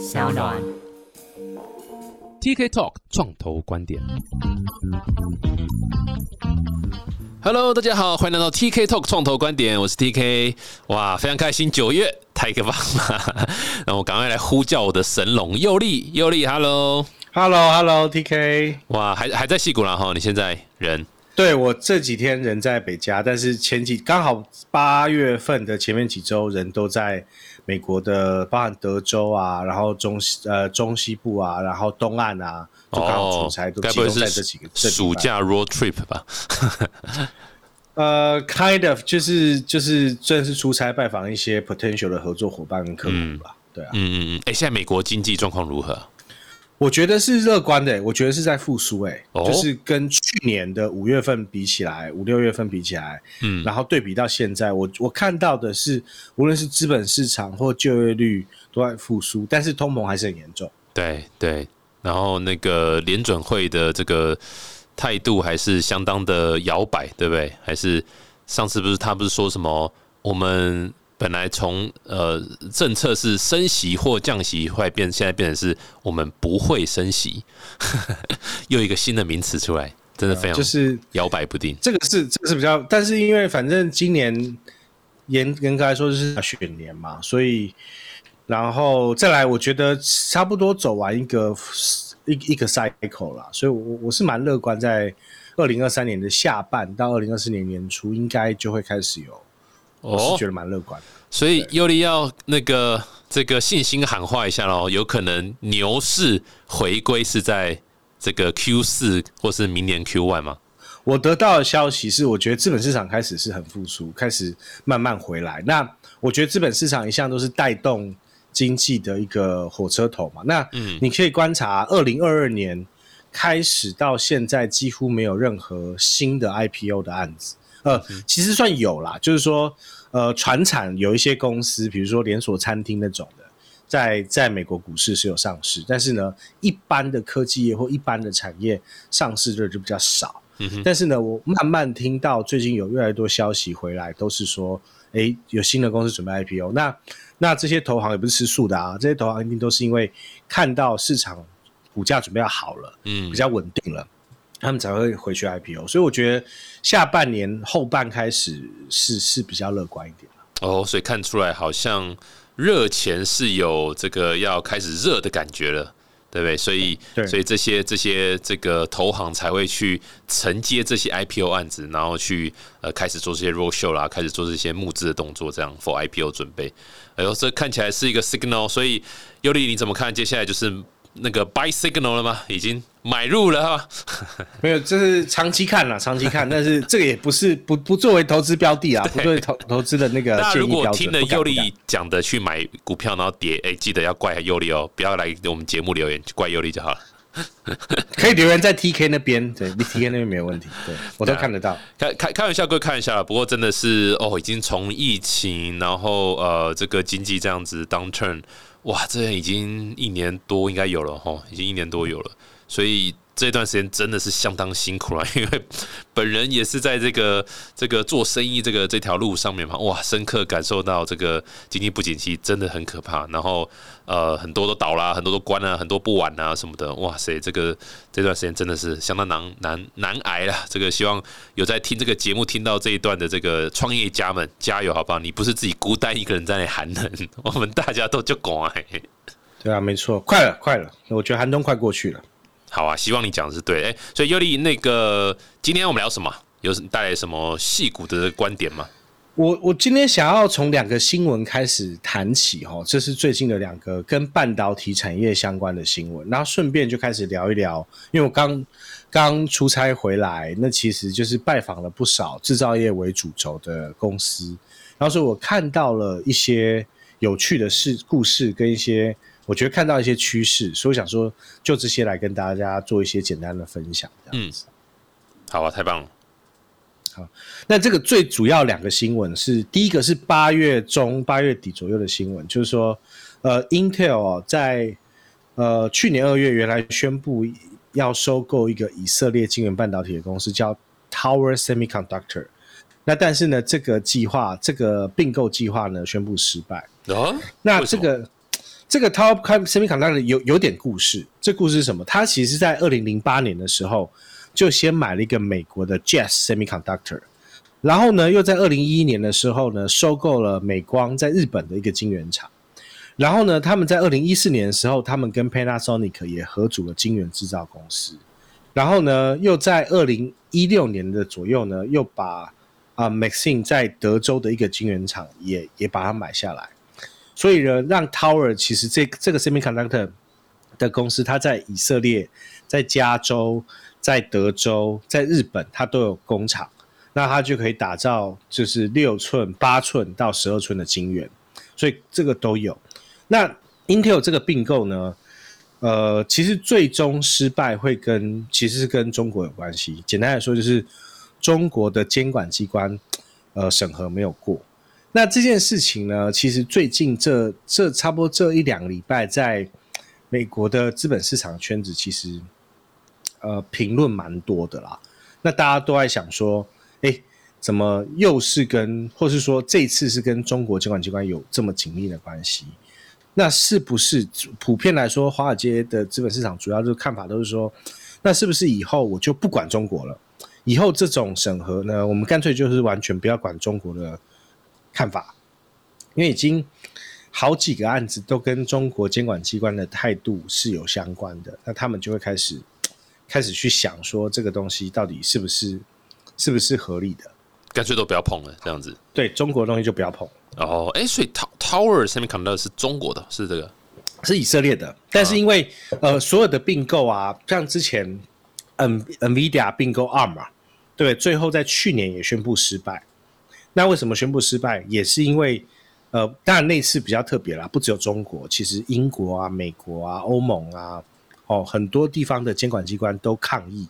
小暖。TK Talk 创投观点。Hello，大家好，欢迎来到 TK Talk 创投观点，我是 TK。哇，非常开心，九月太个棒了，那我赶快来呼叫我的神龙佑利，佑利，Hello。Hello，Hello，TK。哇，还还在戏谷啦哈，你现在人？对我这几天人在北加，但是前几刚好八月份的前面几周人都在美国的，包含德州啊，然后中西呃中西部啊，然后东岸啊，就刚好出差，都集中在这是几个这几个暑假 road trip 吧？呃，kind of 就是就是正是出差拜访一些 potential 的合作伙伴跟客户吧。对啊，嗯嗯嗯。哎、现在美国经济状况如何？我觉得是乐观的、我觉得是在复苏，哎，哦就是跟去年的五月份比起来，五六月份比起来，嗯然后对比到现在，我我看到的是，无论是资本市场或就业率都在复苏，但是通膨还是很严重。对对，然后那个联准会的这个态度还是相当的摇摆，对不对？还是上次不是他不是说什么我们本来从呃政策是升息或降息，后来变现在变成是我们不会升息，又一个新的名词出来，真的非常就是摇摆不定。这个是这个是比较，但是因为反正今年严严格来说就是选年嘛，所以然后再来，我觉得差不多走完一个一一个 cycle 啦，所以我我是蛮乐观，在二零二三年的下半到二零二四年年初，应该就会开始有，我是觉得蛮乐观的。所以尤利要那个这个信心喊话一下喽，有可能牛市回归是在这个 Q 四或是明年 Q one 吗？我得到的消息是，我觉得资本市场开始是很复苏，开始慢慢回来。那我觉得资本市场一向都是带动经济的一个火车头嘛。那你可以观察，二零二二年开始到现在，几乎没有任何新的 IPO 的案子。呃，其实算有啦，就是说，呃，船产有一些公司，比如说连锁餐厅那种的，在在美国股市是有上市，但是呢，一般的科技业或一般的产业上市的就比较少。嗯但是呢，我慢慢听到最近有越来越多消息回来，都是说，诶，有新的公司准备 IPO。那那这些投行也不是吃素的啊，这些投行一定都是因为看到市场股价准备要好了，嗯比较稳定了，他们才会回去 IPO。所以我觉得下半年后半开始是是比较乐观一点。哦，所以看出来好像热钱是有这个要开始热的感觉了。对不对？所以，对所以这些这些这个投行才会去承接这些 IPO 案子，然后去呃开始做这些 roadshow 啦，开始做这些募资的动作，这样 for IPO 准备。哎呦，这看起来是一个 signal。所以，尤里你怎么看？接下来就是那个 buy signal 了吗？已经买入了哈。没有，这是长期看啦，长期看，但是这个也不是不不作为投资标的啊，不作为投投资的那个那如。果听了尤里讲的去买股票，然后跌，哎，记得要怪尤力哦，不要来我们节目留言，怪尤力就好了。可以留言在 TK 那边，对，TK 那边没有问题，对 我都看得到。开开开玩笑归开玩笑啦，不过真的是哦，已经从疫情，然后呃，这个经济这样子 downturn，哇，这已经一年多应该有了哈，已经一年多有了，所以这段时间真的是相当辛苦了，因为本人也是在这个这个做生意这个这条路上面嘛，哇，深刻感受到这个经济不景气真的很可怕，然后呃，很多都倒啦，很多都关了，很多不玩啊什么的，哇塞，这个这段时间真的是相当难难难挨了。这个希望有在听这个节目听到这一段的这个创业家们加油，好不好？你不是自己孤单一个人在那寒冷，我们大家都就乖。对啊，没错，快了，快了，我觉得寒冬快过去了。好啊，希望你讲的是对。哎、所以尤里，那个今天我们聊什么？有带来什么戏骨的观点吗？我我今天想要从两个新闻开始谈起哈，这是最近的两个跟半导体产业相关的新闻，然后顺便就开始聊一聊，因为我刚刚出差回来，那其实就是拜访了不少制造业为主轴的公司，然后所以我看到了一些有趣的事故事跟一些我觉得看到一些趋势，所以我想说就这些来跟大家做一些简单的分享，这样子。好啊，太棒了。好那这个最主要两个新闻是，第一个是八月中八月底左右的新闻，就是说，呃，Intel 哦在呃去年二月原来宣布要收购一个以色列晶圆半导体的公司，叫 Tower Semiconductor。那但是呢，这个计划这个并购计划呢宣布失败。哦，那这个这个 Top Semiconductor 有有点故事。这故事是什么？它其实在二零零八年的时候就先买了一个美国的 Jazz Semiconductor，然后呢，又在二零一一年的时候呢，收购了美光在日本的一个晶圆厂。然后呢，他们在二零一四年的时候，他们跟 Panasonic 也合组了晶圆制造公司。然后呢，又在二零一六年的左右呢，又把啊 Maxine 在德州的一个晶圆厂也也把它买下来。所以呢，让 Tower 其实这这个 Semiconductor 的公司，它在以色列、在加州、在德州、在日本，它都有工厂，那它就可以打造就是六寸、八寸到十二寸的晶圆，所以这个都有。那 Intel 这个并购呢，呃，其实最终失败会跟其实是跟中国有关系。简单来说，就是中国的监管机关呃审核没有过。那这件事情呢，其实最近这这差不多这一两个礼拜，在美国的资本市场圈子，其实呃评论蛮多的啦。那大家都在想说，哎，怎么又是跟，或是说这次是跟中国监管机关有这么紧密的关系？那是不是普遍来说，华尔街的资本市场主要就是看法都是说，那是不是以后我就不管中国了？以后这种审核呢，我们干脆就是完全不要管中国的。看法，因为已经好几个案子都跟中国监管机关的态度是有相关的，那他们就会开始 开始去想说这个东西到底是不是是不是合理的，干脆都不要碰了，这样子。对中国的东西就不要碰。哦，哎，所以 Tower Semiconductor 是中国的，是这个，是以色列的，但是因为呃所有的并购啊，像之前 N Nvidia 并购 ARM 啊，对，最后在去年也宣布失败。那为什么宣布失败？也是因为，呃，当然那次比较特别啦，不只有中国，其实英国啊、美国啊、欧盟啊，哦，很多地方的监管机关都抗议，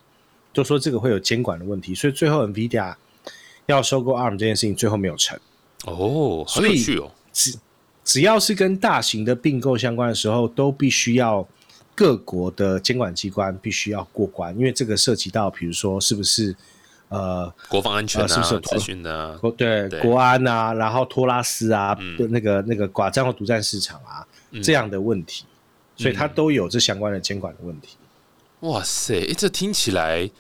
都说这个会有监管的问题，所以最后 NVIDIA 要收购 ARM 这件事情最后没有成。哦，好有趣哦！只只要是跟大型的并购相关的时候，都必须要各国的监管机关必须要过关，因为这个涉及到，比如说是不是。呃，国防安全是不是资讯的？对，国安啊，然后托拉斯啊，那个那个寡占或独占市场啊，这样的问题，所以它都有这相关的监管的问题。哇塞，这听起来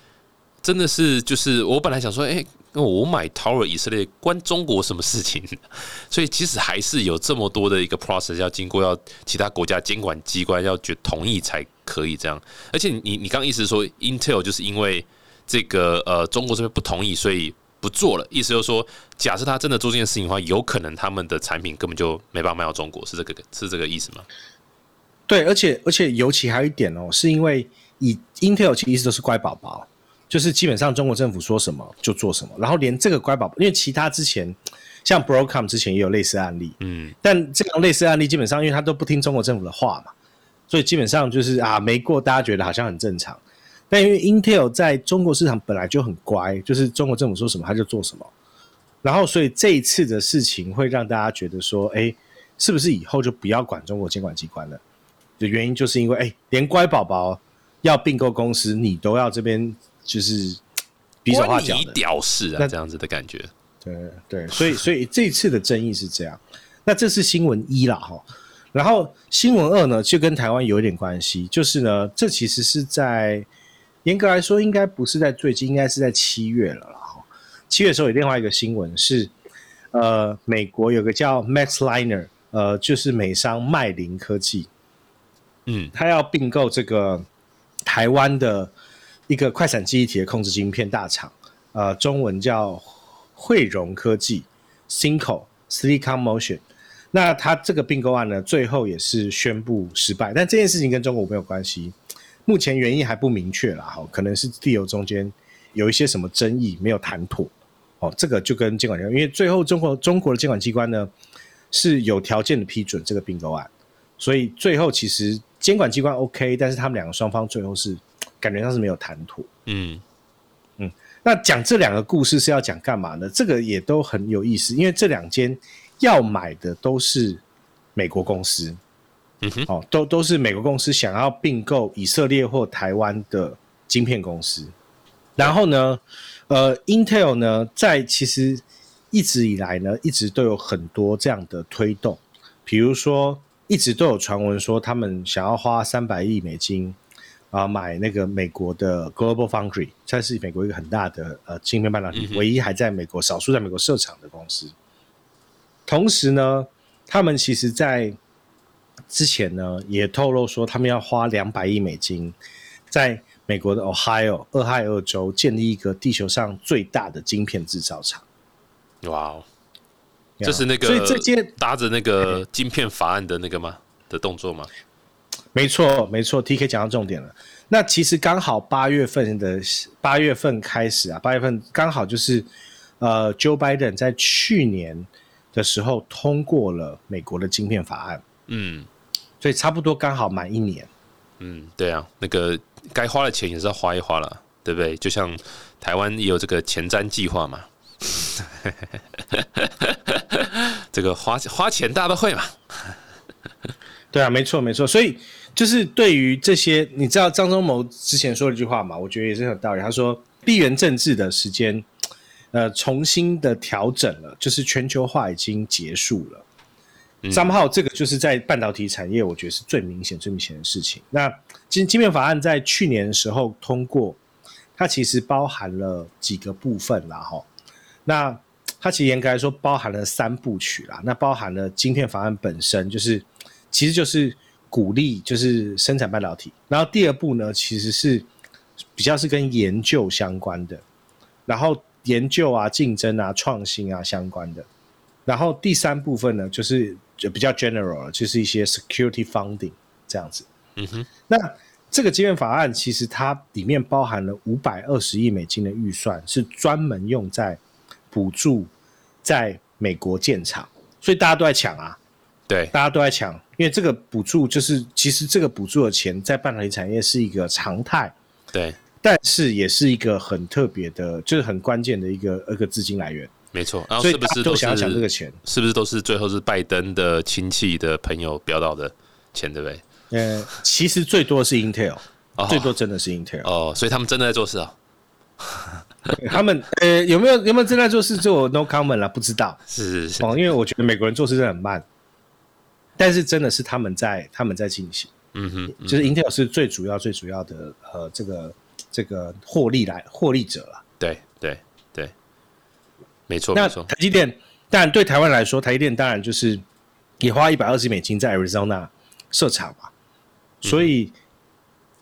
真的是就是我本来想说，哎，我买 Tower 以色列关中国什么事情？所以其实还是有这么多的一个 process 要经过，要其他国家监管机关要决同意才可以这样。而且你你刚意思说 Intel 就是因为。这个呃，中国这边不同意，所以不做了。意思就是说，假设他真的做这件事情的话，有可能他们的产品根本就没办法卖到中国，是这个是这个意思吗？对，而且而且尤其还有一点哦，是因为以 Intel 其实一直都是乖宝宝，就是基本上中国政府说什么就做什么，然后连这个乖宝宝，因为其他之前像 Broadcom 之前也有类似案例，嗯，但这样类似案例基本上因为他都不听中国政府的话嘛，所以基本上就是啊没过，大家觉得好像很正常。但因为 Intel 在中国市场本来就很乖，就是中国政府说什么他就做什么，然后所以这一次的事情会让大家觉得说，哎，是不是以后就不要管中国监管机关了？的原因就是因为，哎，连乖宝宝要并购公司，你都要这边就是比手画脚的屌事啊，这样子的感觉。对对，所以所以这次的争议是这样。那这是新闻一啦，哈。然后新闻二呢，就跟台湾有一点关系，就是呢，这其实是在。严格来说，应该不是在最近，应该是在七月了啦。七月的时候有另外一个新闻是，呃，美国有个叫 Maxliner，呃，就是美商麦林科技，嗯，他要并购这个台湾的一个快闪记忆体的控制晶片大厂，呃，中文叫汇融科技 s i n c o Silicon Motion）。那他这个并购案呢，最后也是宣布失败，但这件事情跟中国没有关系。目前原因还不明确啦，哈，可能是地油中间有一些什么争议没有谈妥，哦，这个就跟监管机关，因为最后中国中国的监管机关呢是有条件的批准这个并购案，所以最后其实监管机关 OK，但是他们两个双方最后是感觉上是没有谈妥，嗯嗯，那讲这两个故事是要讲干嘛呢？这个也都很有意思，因为这两间要买的都是美国公司。嗯哼，哦，都都是美国公司想要并购以色列或台湾的晶片公司，然后呢，呃，Intel 呢，在其实一直以来呢，一直都有很多这样的推动，比如说一直都有传闻说他们想要花三百亿美金啊买那个美国的 Global Foundry，它是美国一个很大的呃晶片半导体，唯一还在美国少数在美国设厂的公司。同时呢，他们其实在之前呢也透露说，他们要花两百亿美金在美国的 Ohio 俄亥俄州建立一个地球上最大的晶片制造厂。哇哦！这是那个，所以这件搭着那个晶片法案的那个吗的动作吗？没错，没错。T K 讲到重点了。那其实刚好八月份的八月份开始啊，八月份刚好就是呃，Joe Biden 在去年的时候通过了美国的晶片法案。嗯，所以差不多刚好满一年。嗯，对啊，那个该花的钱也是要花一花了，对不对？就像台湾也有这个前瞻计划嘛。这个花花钱大家都会嘛？对啊，没错没错。所以就是对于这些，你知道张忠谋之前说了一句话嘛？我觉得也是很有道理。他说，地缘政治的时间，呃，重新的调整了，就是全球化已经结束了。三号这个就是在半导体产业，我觉得是最明显、最明显的事情。那晶晶片法案在去年的时候通过，它其实包含了几个部分啦，哈。那它其实严格来说包含了三部曲啦，那包含了晶片法案本身，就是其实就是鼓励就是生产半导体，然后第二步呢其实是比较是跟研究相关的，然后研究啊、竞争啊、创新啊相关的，然后第三部分呢就是比较 general，就是一些 security funding 这样子。嗯哼，那这个晶片法案其实它里面包含了五百二十亿美金的预算，是专门用在补助在美国建厂，所以大家都在抢啊，对，大家都在抢，因为这个补助就是其实这个补助的钱在半导体产业是一个常态，对，但是也是一个很特别的，就是很关键的一个一个资金来源，没错。然后是不是都想要抢这个钱？是不是都是最后是拜登的亲戚的朋友标到的钱，对不对？呃，其实最多是 Intel，最多真的是 Intel 哦，所以他们真的在做事啊。他们呃有没有有没有正在做事做 no comment 啦？不知道是是是哦，因为我觉得美国人做事真的很慢，但是真的是他们在他们在进行，嗯哼，就是 Intel 是最主要最主要的呃这个这个获利来获利者了，对对对，没错那。台积电当然对台湾来说，台积电当然就是也花一百二十美金在 Arizona 设厂嘛，所以。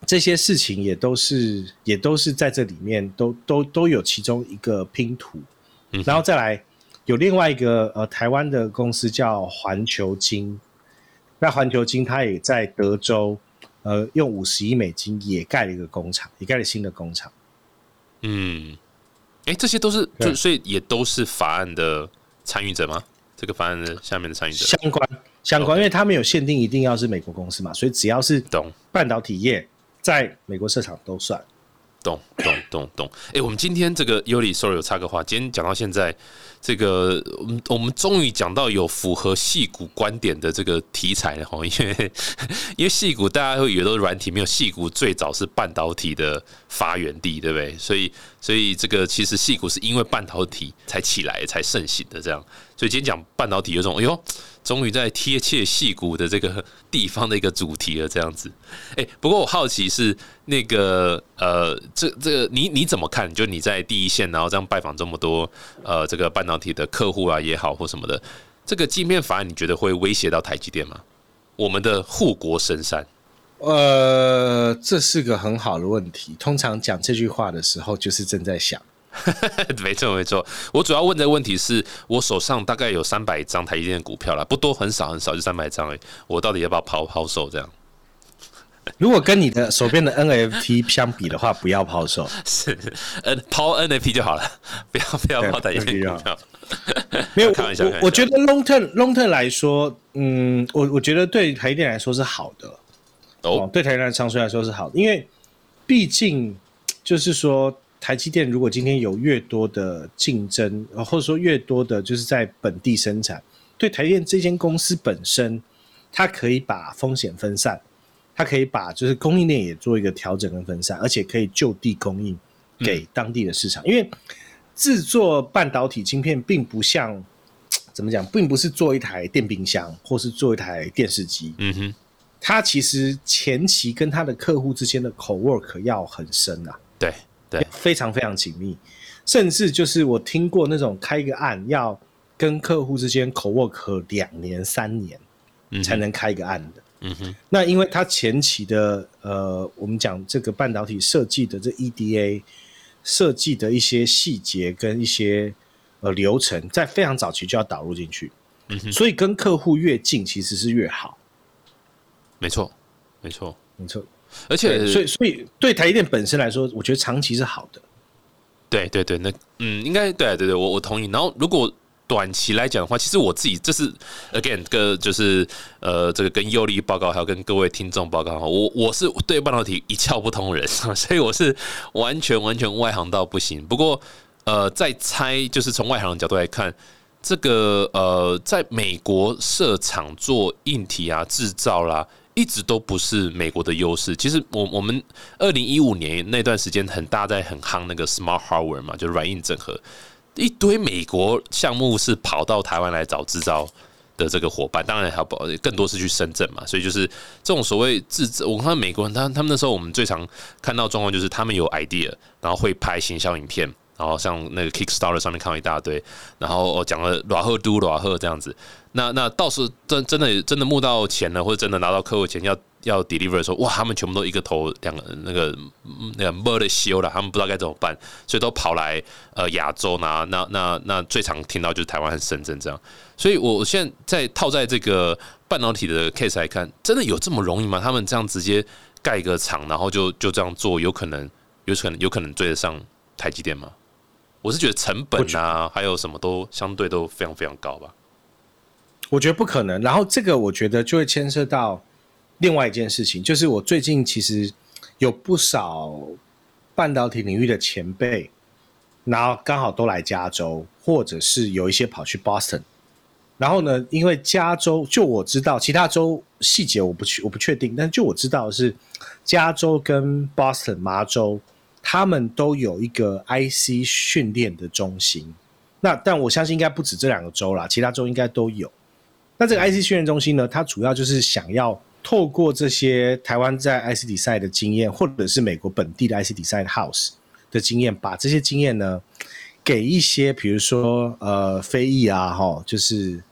这些事情也都是，也都是在这里面都都都有其中一个拼图，然后再来有另外一个呃台湾的公司叫环球金，那环球金它也在德州，呃用五十亿美金也盖了一个工厂，也盖了新的工厂。嗯，哎，这些都是就所以也都是法案的参与者吗？这个法案的下面的参与者相关相关，因为他们有限定一定要是美国公司嘛，所以只要是懂半导体业。在美国市场都算，懂懂懂懂。哎，我们今天这个尤里 sorry 有插个话，今天讲到现在，这个我们我们终于讲到有符合戏骨观点的这个题材了哈，因为因为戏骨大家会以为都是软体，没有戏骨最早是半导体的发源地，对不对？所以所以这个其实戏骨是因为半导体才起来才盛行的，这样。所以今天讲半导体有种哎呦。终于在贴切戏骨的这个地方的一个主题了，这样子。哎，不过我好奇是那个呃，这这个你你怎么看？就你在第一线，然后这样拜访这么多呃这个半导体的客户啊也好或什么的，这个镜片法案你觉得会威胁到台积电吗？我们的护国神山？呃，这是个很好的问题。通常讲这句话的时候，就是正在想。没错没错，我主要问的问题是我手上大概有三百张台积电的股票了，不多，很少很少，就三百张哎，我到底要不要抛抛售？这样？如果跟你的手边的 NFT 相比的话，不要抛售，是呃抛 NFT 就好了，不要不要抛台积电股票。没有，我我觉得 long term long term 来说，嗯，我我觉得对台积电来说是好的哦，对台积电长期来说是好的，因为毕竟就是说。台积电如果今天有越多的竞争，或者说越多的就是在本地生产，对台积电这间公司本身，它可以把风险分散，它可以把就是供应链也做一个调整跟分散，而且可以就地供应给当地的市场。因为制作半导体晶片并不像 怎么讲，并不是做一台电冰箱或是做一台电视机，嗯哼，它其实前期跟它的客户之间的口 work 要很深啊，对对，非常非常紧密，甚至就是我听过那种开一个案要跟客户之间口 work 两年三年才能开一个案的。嗯哼，那因为它前期的呃，我们讲这个半导体设计的这 EDA 设计的一些细节跟一些呃流程，在非常早期就要导入进去，嗯哼，所以跟客户越近其实是越好，没错，没错，没错。而且，所以所以对台积电本身来说，我觉得长期是好的。对对对，那嗯，应该对对对，我我同意。然后如果短期来讲的话，其实我自己这是 again 个就是呃，这个跟优力报告，还有跟各位听众报告，我我是对半导体一窍不通人，所以我是完全完全外行到不行。不过呃，在猜就是从外行的角度来看，这个呃，在美国设厂做硬体啊制造啦。一直都不是美国的优势。其实我我们二零一五年那段时间很大在很夯那个 smart hardware 嘛，就是软硬整合，一堆美国项目是跑到台湾来找制造的这个伙伴，当然还有更多是去深圳嘛。所以就是这种所谓制造，我看美国人他他们那时候我们最常看到状况就是他们有 idea，然后会拍行销影片。然后像那个 Kickstarter 上面看到一大堆，然后我讲了软赫都软赫这样子，那那到时真真的真的募到钱了，或者真的拿到客户钱要要 deliver 的时候，哇，他们全部都一个头两个那个那个 murder 修了，他们不知道该怎么办，所以都跑来呃亚洲拿，那那那最常听到就是台湾和深圳这样，所以我现在在套在这个半导体的 case 来看，真的有这么容易吗？他们这样直接盖一个厂，然后就就这样做，有可能有可能有可能追得上台积电吗？我是觉得成本啊，还有什么都相对都非常非常高吧。我觉得不可能。然后这个我觉得就会牵涉到另外一件事情，就是我最近其实有不少半导体领域的前辈，然后刚好都来加州，或者是有一些跑去 Boston。然后呢，因为加州就我知道，其他州细节我不去我不确定，但就我知道是加州跟 Boston 麻州。他们都有一个 IC 训练的中心，那但我相信应该不止这两个州啦，其他州应该都有。那这个 IC 训练中心呢，它主要就是想要透过这些台湾在 IC 比赛的经验，或者是美国本地的 IC 比赛 house 的经验，把这些经验呢，给一些比如说呃非裔啊，哈，就是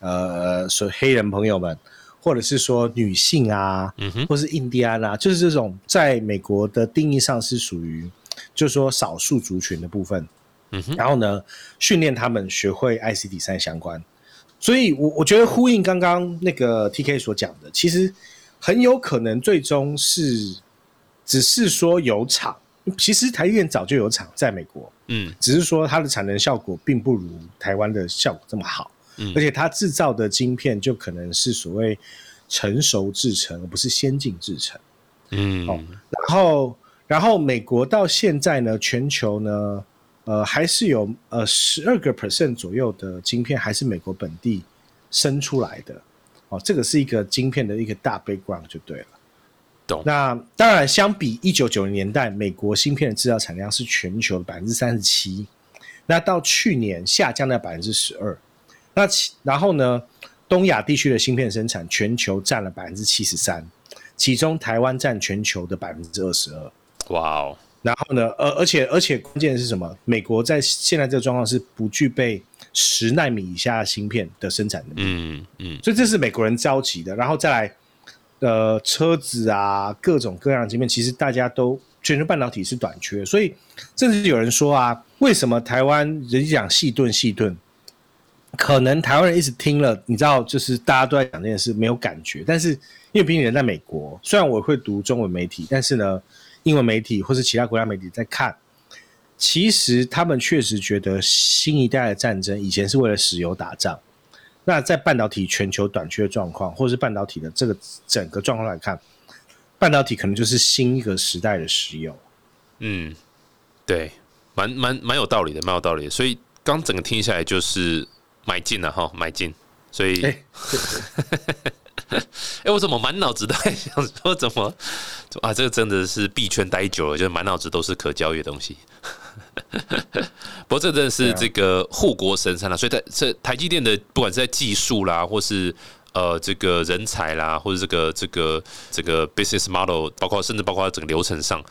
呃所黑人朋友们。或者是说女性啊，嗯哼，或是印第安啊，就是这种在美国的定义上是属于，就是说少数族群的部分，嗯哼，然后呢，训练他们学会 ICD 三相关，所以，我我觉得呼应刚刚那个 TK 所讲的，其实很有可能最终是只是说有厂，其实台积电早就有厂在美国，嗯，只是说它的产能效果并不如台湾的效果这么好。而且它制造的晶片就可能是所谓成熟制程，而不是先进制程。嗯，哦，然后，然后美国到现在呢，全球呢，呃，还是有呃十二个 percent 左右的晶片还是美国本地生出来的。哦，这个是一个晶片的一个大 background 就对了。懂。那当然，相比一九九零年代，美国芯片的制造产量是全球的百分之三十七，那到去年下降到百分之十二。那其然后呢？东亚地区的芯片生产全球占了百分之七十三，其中台湾占全球的百分之二十二。哇哦！然后呢？而而且而且关键是什么？美国在现在这个状况是不具备十纳米以下芯片的生产能力。嗯嗯。所以这是美国人着急的。然后再来，呃，车子啊，各种各样的芯片，其实大家都全球半导体是短缺。所以甚至有人说啊，为什么台湾人讲细盾细盾？可能台湾人一直听了，你知道，就是大家都在讲这件事，没有感觉。但是因为毕竟人在美国，虽然我会读中文媒体，但是呢，英文媒体或是其他国家媒体在看，其实他们确实觉得新一代的战争以前是为了石油打仗。那在半导体全球短缺的状况，或是半导体的这个整个状况来看，半导体可能就是新一个时代的石油。嗯，对，蛮蛮蛮有道理的，蛮有道理。所以刚整个听下来就是。买进了哈，买进，所以，哎，我怎么满脑子都在想说怎么啊？这个真的是币圈待久了，就满脑子都是可交易的东西。不过这真的是这个护国神山了，所以在这台积电的不管是在技术啦，或是呃这个人才啦，或者这个这个这个 business model，包括甚至包括整个流程上，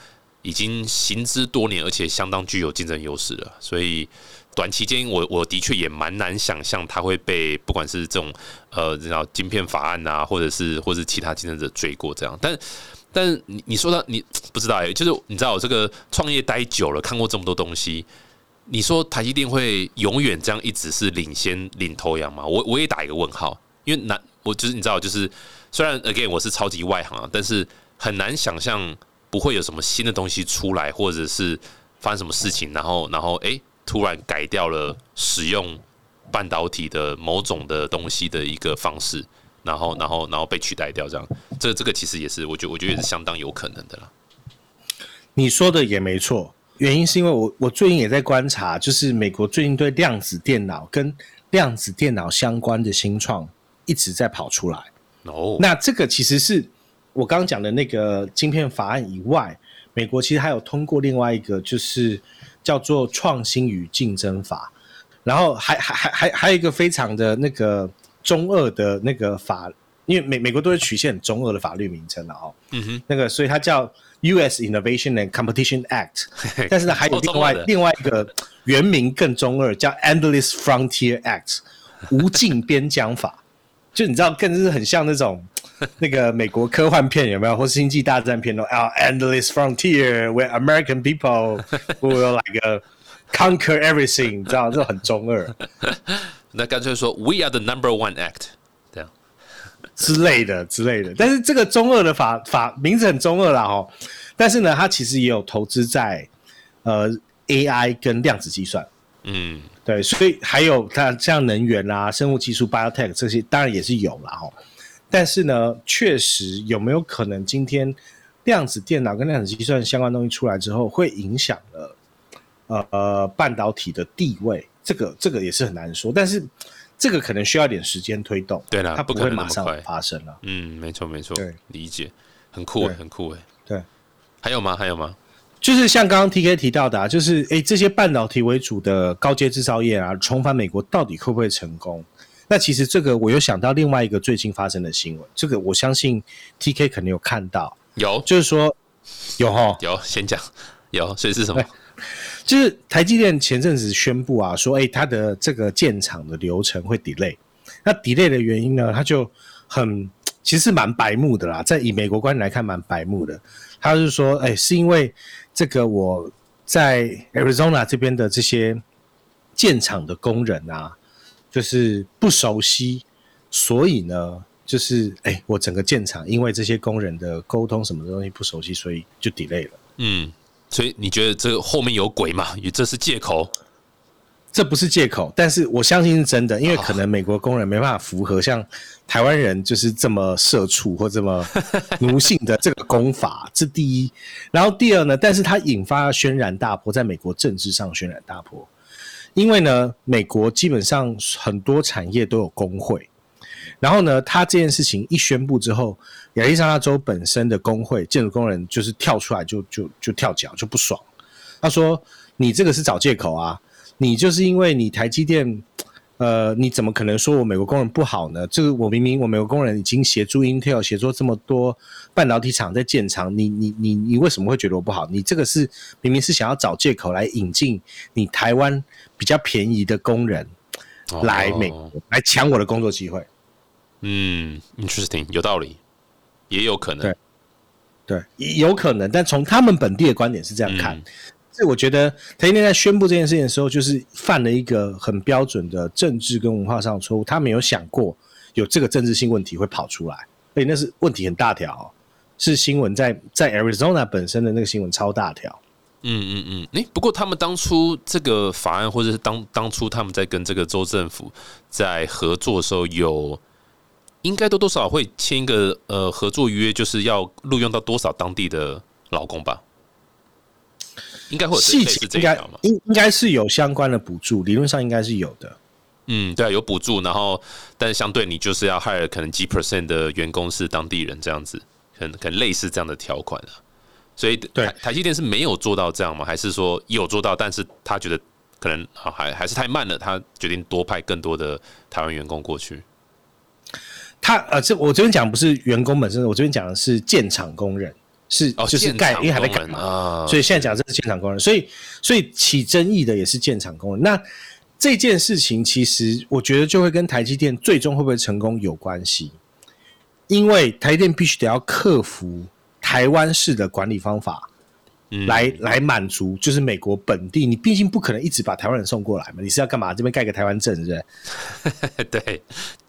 已经行之多年，而且相当具有竞争优势了。所以短期间，我我的确也蛮难想象它会被不管是这种呃，知道晶片法案啊，或者是或是其他竞争者追过这样，但。但你你说到你不知道哎，就是你知道我这个创业待久了，看过这么多东西，你说台积电会永远这样一直是领先领头羊吗？我我也打一个问号，因为难，我就是你知道，就是虽然 again 我是超级外行啊，但是很难想象不会有什么新的东西出来，或者是发生什么事情，然后然后哎突然改掉了使用半导体的某种的东西的一个方式。然后，然后，然后被取代掉，这样，这这个其实也是，我觉我觉得也是相当有可能的啦。你说的也没错，原因是因为我我最近也在观察，就是美国最近对量子电脑跟量子电脑相关的新创一直在跑出来。哦，那这个其实是我刚刚讲的那个晶片法案以外，美国其实还有通过另外一个，就是叫做创新与竞争法，然后还还还还还有一个非常的那个。中二的那个法，因为美美国都是曲线很中二的法律名称了哦。嗯哼，那个所以它叫 U.S. Innovation and Competition Act，但是呢还有另外另外一个原名更中二，叫 Endless Frontier Act，无尽边疆法。就你知道，更是很像那种 那个美国科幻片有没有，或是星际大战片哦啊，Endless Frontier where American people will like conquer everything，你知道，这很中二。那干脆说，We are the number one act，这样之类的之类的。但是这个中二的法法名字很中二啦哦。但是呢，它其实也有投资在呃 AI 跟量子计算。嗯，对，所以还有它像能源啊、生物技术、biotech 这些，当然也是有了哈。但是呢，确实有没有可能今天量子电脑跟量子计算相关东西出来之后，会影响了呃呃半导体的地位？这个这个也是很难说，但是这个可能需要点时间推动。对了，它不会马上发生了。嗯，没错没错，对，理解，很酷很酷哎。对，还有吗？还有吗？就是像刚刚 T K 提到的，啊，就是哎，这些半导体为主的高阶制造业啊，重返美国到底会不会成功？那其实这个我又想到另外一个最近发生的新闻，这个我相信 T K 肯定有看到，有，就是说有哈，有，先讲有，所以是什么？就是台积电前阵子宣布啊，说哎，它的这个建厂的流程会 delay。那 delay 的原因呢，它就很其实蛮白目的啦，在以美国观点来看，蛮白目的。他是说，哎，是因为这个我在 Arizona 这边的这些建厂的工人啊，就是不熟悉，所以呢，就是哎，我整个建厂因为这些工人的沟通什么东西不熟悉，所以就 delay 了。嗯。所以你觉得这个后面有鬼吗？这是借口？这不是借口，但是我相信是真的，因为可能美国工人没办法符合像台湾人就是这么社畜或这么 奴性的这个功法，这第一。然后第二呢，但是它引发轩然大波，在美国政治上轩然大波，因为呢，美国基本上很多产业都有工会。然后呢，他这件事情一宣布之后，亚利桑那州本身的工会建筑工人就是跳出来就就就跳脚就不爽。他说：“你这个是找借口啊！你就是因为你台积电，呃，你怎么可能说我美国工人不好呢？这个我明明我美国工人已经协助 Intel 协助这么多半导体厂在建厂，你你你你为什么会觉得我不好？你这个是明明是想要找借口来引进你台湾比较便宜的工人来美国来抢我的工作机会。”嗯，interesting，有道理，也有可能，对，对，有可能，但从他们本地的观点是这样看，所以我觉得台积电在宣布这件事情的时候，就是犯了一个很标准的政治跟文化上的错误，他没有想过有这个政治性问题会跑出来，所以那是问题很大条，是新闻在在 Arizona 本身的那个新闻超大条，嗯嗯嗯，诶，不过他们当初这个法案，或者是当当初他们在跟这个州政府在合作的时候有。应该多多少会签一个呃合作约，就是要录用到多少当地的劳工吧？应该会细节应该应应该是有相关的补助，理论上应该是有的。嗯，对啊，有补助，然后但是相对你就是要 hire 可能几 percent 的员工是当地人这样子，可能可能类似这样的条款啊。所以对台积电是没有做到这样吗？还是说有做到，但是他觉得可能还还是太慢了，他决定多派更多的台湾员工过去。他呃，这我这边讲不是员工本身，我这边讲的是建厂工人，是哦就是盖，因为还在盖嘛，所以现在讲这是建厂工人，所以所以起争议的也是建厂工人。那这件事情其实我觉得就会跟台积电最终会不会成功有关系，因为台积电必须得要克服。台湾式的管理方法，来来满足就是美国本地，你毕竟不可能一直把台湾人送过来嘛，你是要干嘛？这边盖个台湾镇，是不是？对，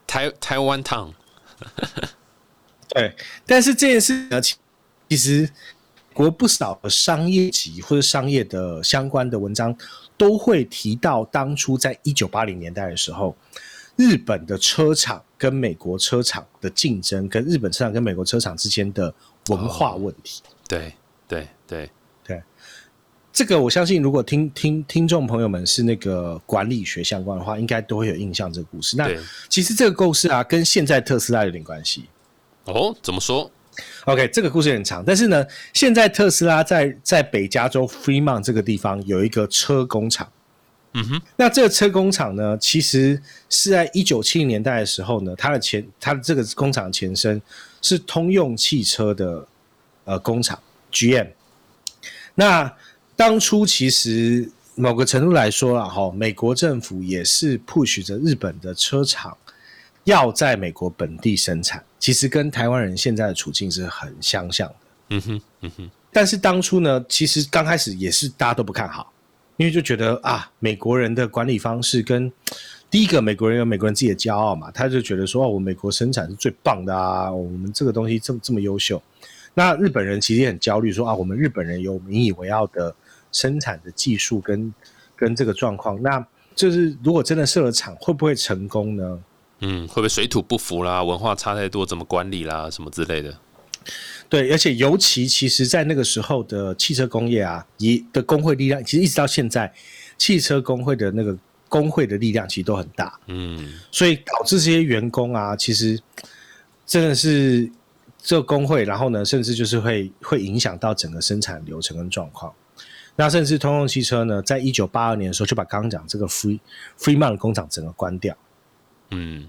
台台湾 town。对，但是这件事呢，其实国不少的商业级或者商业的相关的文章都会提到，当初在一九八零年代的时候，日本的车厂跟美国车厂的竞争，跟日本车厂跟美国车厂之间的。文化问题，对对对对，这个我相信，如果听听听众朋友们是那个管理学相关的话，应该都会有印象这个故事。那其实这个故事啊，跟现在特斯拉有点关系。哦，怎么说？OK，这个故事很长，但是呢，现在特斯拉在在北加州 Fremont 这个地方有一个车工厂。嗯哼，那这个车工厂呢，其实是在一九七零年代的时候呢，它的前它的这个工厂前身。是通用汽车的呃工厂 GM。那当初其实某个程度来说啊，哈，美国政府也是 push 着日本的车厂要在美国本地生产。其实跟台湾人现在的处境是很相像的。嗯哼，嗯哼。但是当初呢，其实刚开始也是大家都不看好，因为就觉得啊，美国人的管理方式跟。第一个，美国人有美国人自己的骄傲嘛，他就觉得说，哦，我美国生产是最棒的啊，我们这个东西这么这么优秀。那日本人其实也很焦虑，说啊，我们日本人有引以为傲的生产的技术跟跟这个状况，那就是如果真的设了厂，会不会成功呢？嗯，会不会水土不服啦，文化差太多，怎么管理啦，什么之类的？对，而且尤其其实，在那个时候的汽车工业啊，一的工会力量，其实一直到现在，汽车工会的那个。工会的力量其实都很大，嗯，所以导致这些员工啊，其实真的是这个工会，然后呢，甚至就是会会影响到整个生产流程跟状况。那甚至通用汽车呢，在一九八二年的时候，就把刚刚讲这个 Free Freeman 工厂整个关掉，嗯，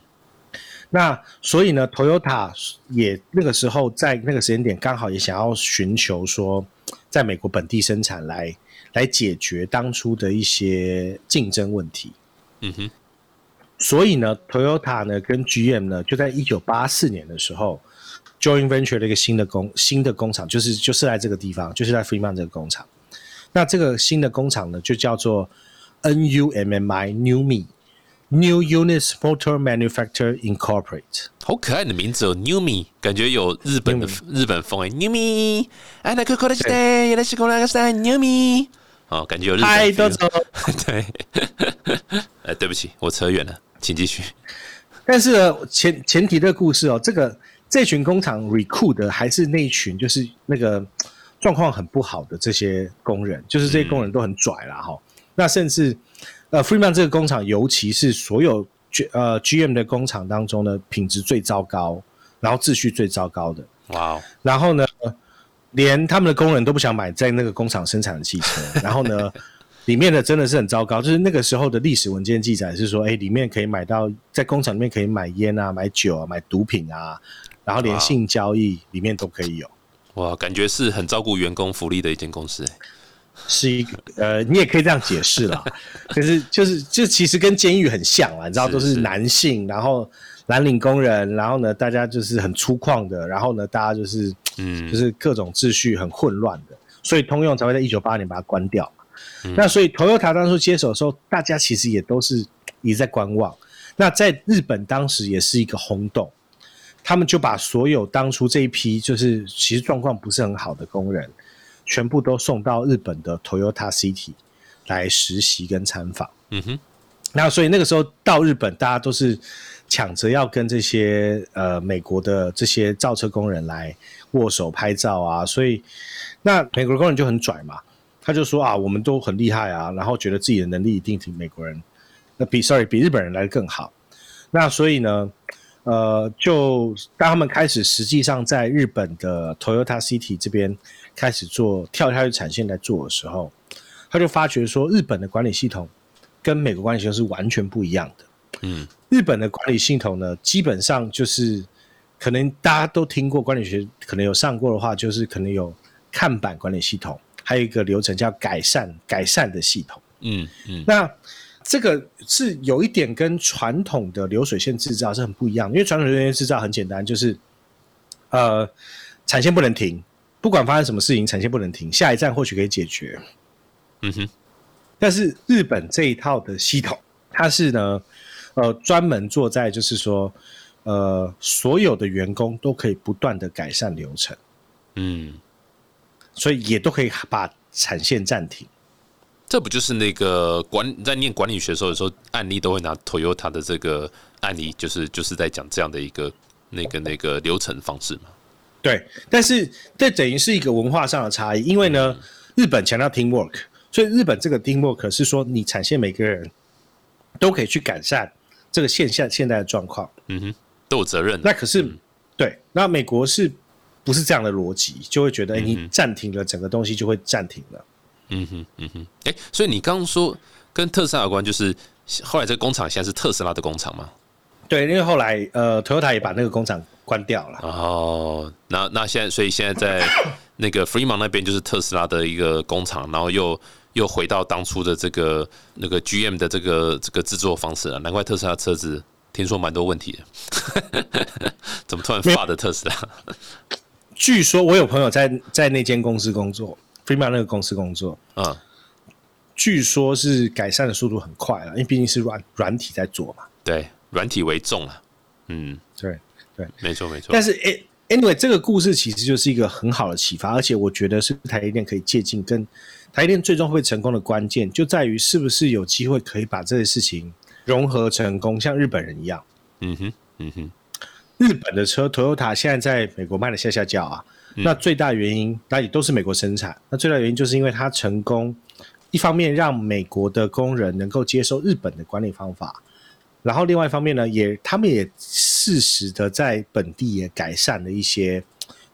那所以呢，Toyota 也那个时候在那个时间点，刚好也想要寻求说，在美国本地生产来。来解决当初的一些竞争问题。嗯哼，所以呢，Toyota 呢跟 GM 呢就在一九八四年的时候，join venture 的一个新的工新的工厂，就是就是在这个地方，就是在 Fremont 这个工厂。那这个新的工厂呢，就叫做 NUMMI New Me New Units Motor Manufacturer Incorporate。好可爱的名字哦，New Me，感觉有日本的日本风哎，New Me，I like to stay, I like to like stay, New Me。哦，感觉有日本多 对，哎，对不起，我扯远了，请继续。但是呢，前前提的故事哦，这个这群工厂 recruit 的还是那群，就是那个状况很不好的这些工人，就是这些工人都很拽啦哈。那甚至呃，Freeman 这个工厂，尤其是所有 G 呃 GM 的工厂当中呢，品质最糟糕，然后秩序最糟糕的。哇，然后呢？连他们的工人都不想买在那个工厂生产的汽车，然后呢，里面的真的是很糟糕。就是那个时候的历史文件记载是说，哎，里面可以买到在工厂里面可以买烟啊、买酒啊、买毒品啊，然后连性交易里面都可以有。哇，感觉是很照顾员工福利的一间公司。是一个呃，你也可以这样解释啦。可是就是就其实跟监狱很像啊，你知道都是男性，然后。蓝领工人，然后呢，大家就是很粗犷的，然后呢，大家就是，嗯，就是各种秩序很混乱的，所以通用才会在一九八年把它关掉。那所以 Toyota 当初接手的时候，大家其实也都是也在观望。那在日本当时也是一个轰动，他们就把所有当初这一批就是其实状况不是很好的工人，全部都送到日本的 Toyota City 来实习跟参访。嗯哼。那所以那个时候到日本，大家都是抢着要跟这些呃美国的这些造车工人来握手拍照啊。所以那美国工人就很拽嘛，他就说啊，我们都很厉害啊，然后觉得自己的能力一定比美国人，那比 sorry 比日本人来的更好。那所以呢，呃，就当他们开始实际上在日本的 Toyota City 这边开始做跳下去产线来做的时候，他就发觉说，日本的管理系统跟美国管理系统是完全不一样的。嗯，日本的管理系统呢，基本上就是可能大家都听过管理学，可能有上过的话，就是可能有看板管理系统，还有一个流程叫改善改善的系统。嗯嗯，那这个是有一点跟传统的流水线制造是很不一样的，因为传统流水线制造很简单，就是呃产线不能停，不管发生什么事情，产线不能停，下一站或许可以解决。嗯哼，但是日本这一套的系统，它是呢呃专门做在就是说呃所有的员工都可以不断的改善流程，嗯，所以也都可以把产线暂停。这不就是那个管在念管理学的时候，有时候案例都会拿 Toyota 的这个案例，就是就是在讲这样的一个那个那个流程方式嘛。对，但是这等于是一个文化上的差异，因为呢，日本强调 teamwork，所以日本这个 teamwork 是说你产线每个人都可以去改善这个现象现在的状况。嗯哼，都有责任。那可是、对，那美国是不是这样的逻辑？就会觉得，哎、你暂停了，整个东西就会暂停了。嗯哼，嗯哼，哎、所以你刚刚说跟特斯拉有关，就是后来这个工厂现在是特斯拉的工厂吗？对，因为后来呃，Toyota 也把那个工厂关掉了。哦，那那现在，所以现在在那个 Fremont 那边就是特斯拉的一个工厂，然后又又回到当初的这个那个 GM 的这个这个制作方式了。难怪特斯拉车子听说蛮多问题的，怎么突然发的特斯拉？据说我有朋友在在那间公司工作 f r e e m a n 那个公司工作，嗯，据说是改善的速度很快了，因为毕竟是软软体在做嘛。对，软体为重啊。嗯，对对，没错没错。但是诶、anyway，这个故事其实就是一个很好的启发，而且我觉得是台积电可以借鉴，跟台积电最终会成功的关键就在于是不是有机会可以把这些事情融合成功，像日本人一样。嗯哼，嗯哼，日本的车 Toyota 现在在美国卖的下下叫啊，那最大原因那也都是美国生产，那最大原因就是因为它成功，一方面让美国的工人能够接受日本的管理方法，然后另外一方面呢，也他们也适时的在本地也改善了一些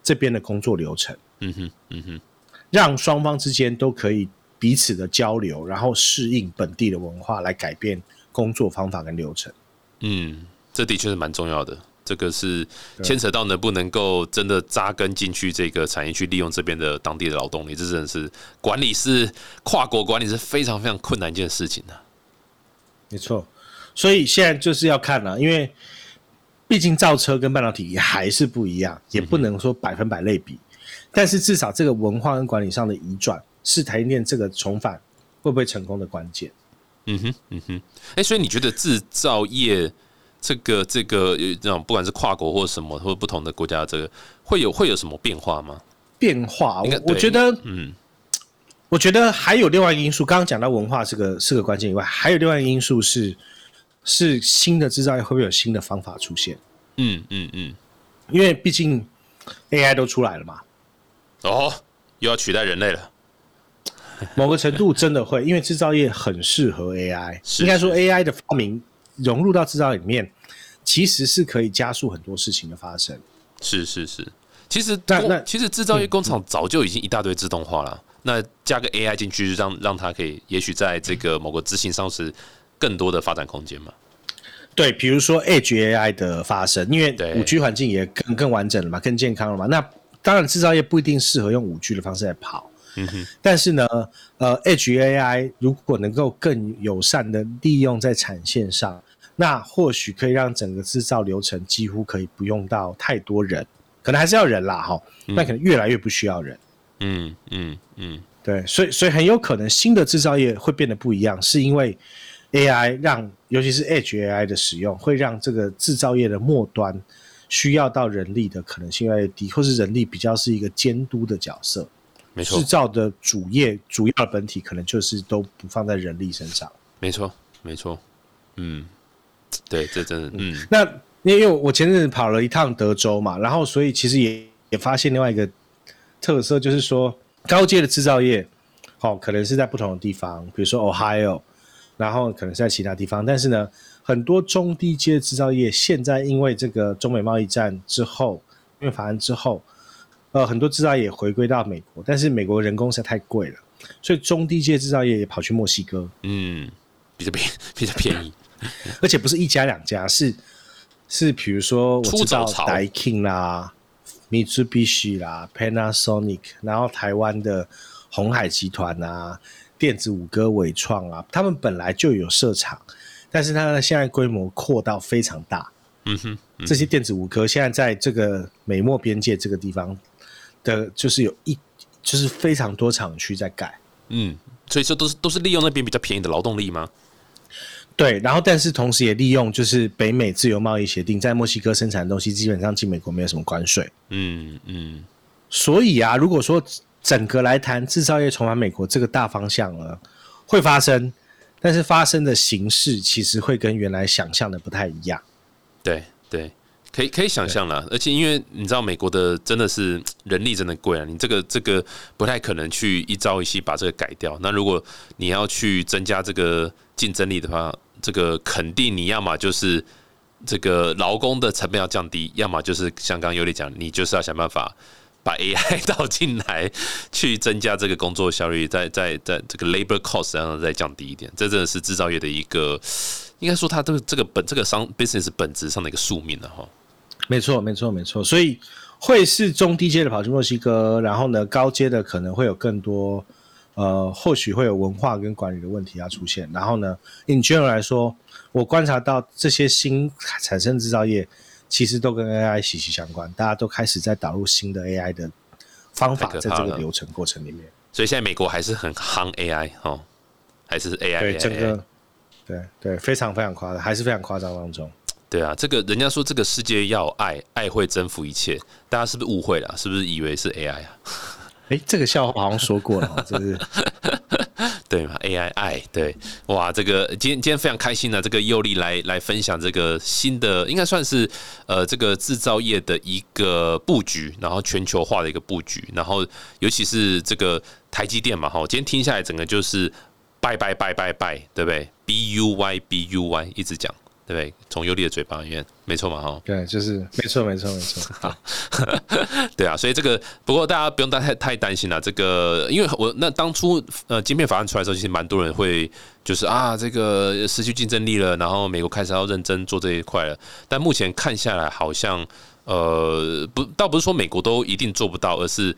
这边的工作流程，嗯哼，嗯哼，让双方之间都可以彼此的交流，然后适应本地的文化来改变工作方法跟流程。嗯，这的确是蛮重要的。这个是牵扯到能不能够真的扎根进去这个产业，去利用这边的当地的劳动力，这真的是管理是跨国管理是非常非常困难一件事情的、没错，所以现在就是要看了，因为毕竟造车跟半导体还是不一样，也不能说百分百类比。但是至少这个文化跟管理上的移转，是台积电这个重返会不会成功的关键。嗯哼，嗯哼，哎、所以你觉得制造业这个这个呃这种不管是跨国或什么或不同的国家，这个会有会有什么变化吗？变化，我我觉得，嗯我觉得还有另外一个因素，刚刚讲到文化这个是个关键以外，还有另外一个因素是是新的制造业会不会有新的方法出现？嗯嗯嗯，因为毕竟 AI 都出来了嘛，哦，又要取代人类了。某个程度真的会，因为制造业很适合 AI，应该说 AI 的发明融入到制造里面，其实是可以加速很多事情的发生。是是是，其实但那那其实制造业工厂早就已经一大堆自动化了，那加个 AI 进去，让让它可以，也许在这个某个执行上是更多的发展空间嘛。对，比如说 Edge AI 的发生，因为对五 G 环境也更更完整了嘛，更健康了嘛。那当然，制造业不一定适合用五 G 的方式来跑，嗯哼，但是呢，呃，Edge AI 如果能够更友善的利用在产线上，那或许可以让整个制造流程几乎可以不用到太多人，可能还是要人啦，哈，那可能越来越不需要人。嗯嗯嗯，对，所以所以很有可能新的制造业会变得不一样，是因为 AI 让，尤其是 Edge AI 的使用，会让这个制造业的末端需要到人力的可能性越来越低，或是人力比较是一个监督的角色。没错。制造的主业主要的本体可能就是都不放在人力身上。没错没错，嗯，对，这真的，嗯。那因为我前阵子跑了一趟德州嘛，然后所以其实也也发现另外一个特色，就是说高阶的制造业，哦，可能是在不同的地方，比如说 Ohio，然后可能是在其他地方，但是呢，很多中低阶的制造业现在因为这个中美贸易战之后，因为法案之后，呃，很多制造业回归到美国，但是美国人工实在太贵了，所以中低阶制造业也跑去墨西哥，嗯，比较便 比较便宜，而且不是一家两家，是是比如说我知道出走潮。Daikin 啦、Mitsubishi 啦、Panasonic，然后台湾的红海集团啊、电子五哥、伟创啊，他们本来就有设厂，但是它的现在规模扩到非常大。嗯哼，嗯。这些电子五哥现在在这个美墨边界这个地方的，就是有一就是非常多厂区在盖。嗯，所以说都是都是利用那边比较便宜的劳动力吗？对，然后但是同时也利用就是北美自由贸易协定，在墨西哥生产的东西基本上进美国没有什么关税，嗯嗯所以啊，如果说整个来谈制造业重返美国这个大方向呢，会发生，但是发生的形式其实会跟原来想象的不太一样。对对，可以可以想象了。而且因为你知道美国的真的是人力真的贵啊，你这个这个不太可能去一朝一夕把这个改掉。那如果你要去增加这个竞争力的话，这个肯定你要么就是这个劳工的成本要降低，要么就是像刚刚尤里讲，你就是要想办法。把 AI 导 进来，去增加这个工作效率，在在在这个 labor cost 上再降低一点，这真的是制造业的一个，应该说它这个这个本这个商 business 本质上的一个宿命了哈。没错，没错，没错。所以会是中低阶的跑去墨西哥，然后呢，高阶的可能会有更多，呃，或许会有文化跟管理的问题要出现。然后呢，in general 来说，我观察到这些新产生制造业其实都跟 AI 息息相关，大家都开始在导入新的 AI 的方法在这个流程过程里面。所以现在美国还是很夯 AI 哦，还是 AI 对整个，对对，非常非常夸张，还是非常夸张当中。对啊，这个人家说这个世界要爱，爱会征服一切，大家是不是误会了？是不是以为是 AI 啊？哎，这个笑话好像说过了哦，这是 对嘛？AI 爱对哇，这个今天今天非常开心呢、这个佑力来来分享这个新的，应该算是呃这个制造业的一个布局，然后全球化的一个布局，然后尤其是这个台积电嘛，哈，今天听下来整个就是拜拜拜拜拜，对不对？B U Y B U Y 一直讲，对不对？从佑力的嘴巴里面，没错嘛，哈。对，就是没错，没错，没错。好，对啊，所以这个不过大家不用太太担心了。这个因为我那当初呃晶片法案出来的时候，其实蛮多人会就是啊这个失去竞争力了，然后美国开始要认真做这一块了。但目前看下来，好像呃不倒不是说美国都一定做不到，而是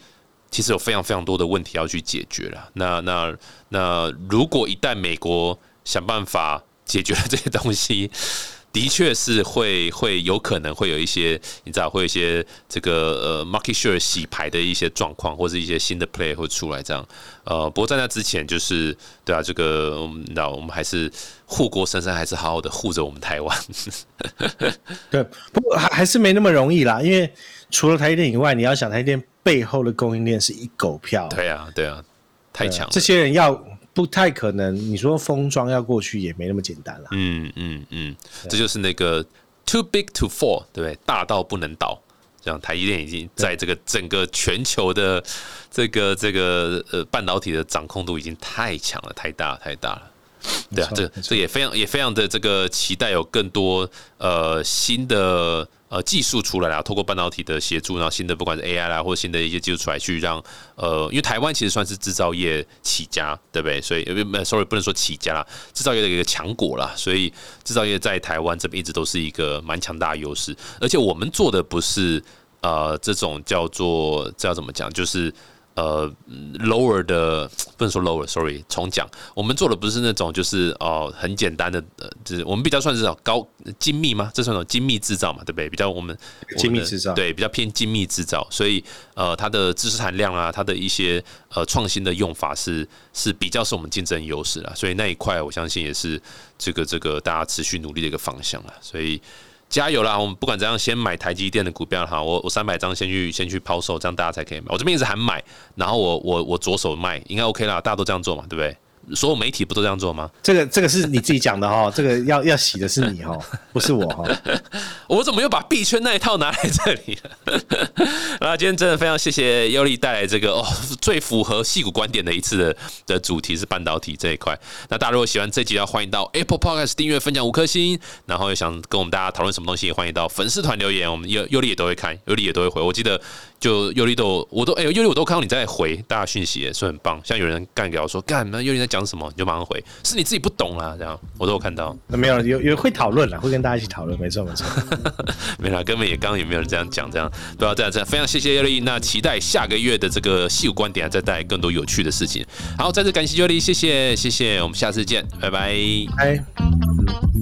其实有非常非常多的问题要去解决了。那那那如果一旦美国想办法解决了这些东西，的确是会会有可能会有一些，你知道会有一些这个呃 market share 洗牌的一些状况，或是一些新的 play 会出来这样。呃，不过在那之前，就是对啊，这个我们那我们还是护国神山，还是好好的护着我们台湾。对，不过还还是没那么容易啦，因为除了台积电以外，你要想台积电背后的供应链是一狗票，对啊，对啊，太强了。这些人要不太可能，你说封装要过去也没那么简单啦。嗯嗯嗯，这就是那个 too big to fall，对不对？大到不能倒。这样，台积电已经在这个整个全球的这个这个呃半导体的掌控度已经太强了，太大太大了。对啊，这这也非常也非常的这个期待有更多呃新的呃技术出来啦，透过半导体的协助，然后新的不管是 AI 啦，或者新的一些技术出来，去让呃，因为台湾其实算是制造业起家，对不对？所以呃，sorry 不能说起家啦，制造业的一个强国啦，所以制造业在台湾这边一直都是一个蛮强大的优势，而且我们做的不是呃这种叫做这要怎么讲，就是。呃，lower 的不能说 lower，sorry，重讲，我们做的不是那种就是哦、很简单的，呃，就是我们比较算是高精密吗？这算种精密制造嘛，对不对？比较我们精密制造对，比较偏精密制造，所以呃，它的知识含量啊，它的一些呃创新的用法是是比较是我们竞争优势啦，所以那一块我相信也是这个这个大家持续努力的一个方向啦，所以。加油啦！我们不管怎样，先买台积电的股票哈。我我三百张先去先去抛售，这样大家才可以买。我这边一直喊买，然后我我我左手卖，应该 OK 啦。大家都这样做嘛，对不对？所有媒体不都这样做吗？这个这个是你自己讲的哈，这个要要洗的是你哈，不是我哈。我怎么又把币圈那一套拿来这里了？那今天真的非常谢谢尤力带来这个哦，最符合戏骨观点的一次的的主题是半导体这一块。那大家如果喜欢这集，要欢迎到 Apple Podcast 订阅、分享五颗星。然后又想跟我们大家讨论什么东西，也欢迎到粉丝团留言，我们尤尤力也都会看，尤力也都会回。我记得。就尤里都，我都哎，尤里我都看到你在回大家讯息，所以很棒。像有人干给我说干，那尤里在讲什么，你就马上回，是你自己不懂啦，这样我都有看到。那没有，有有会讨论了，会跟大家一起讨论，没错没错。没啦，根本也刚刚也没有人这样讲，这样对吧？这样这样，非常谢谢尤里，那期待下个月的这个戏骨观点再带来更多有趣的事情。好，再次感谢尤里，谢谢谢谢，我们下次见，拜拜。拜。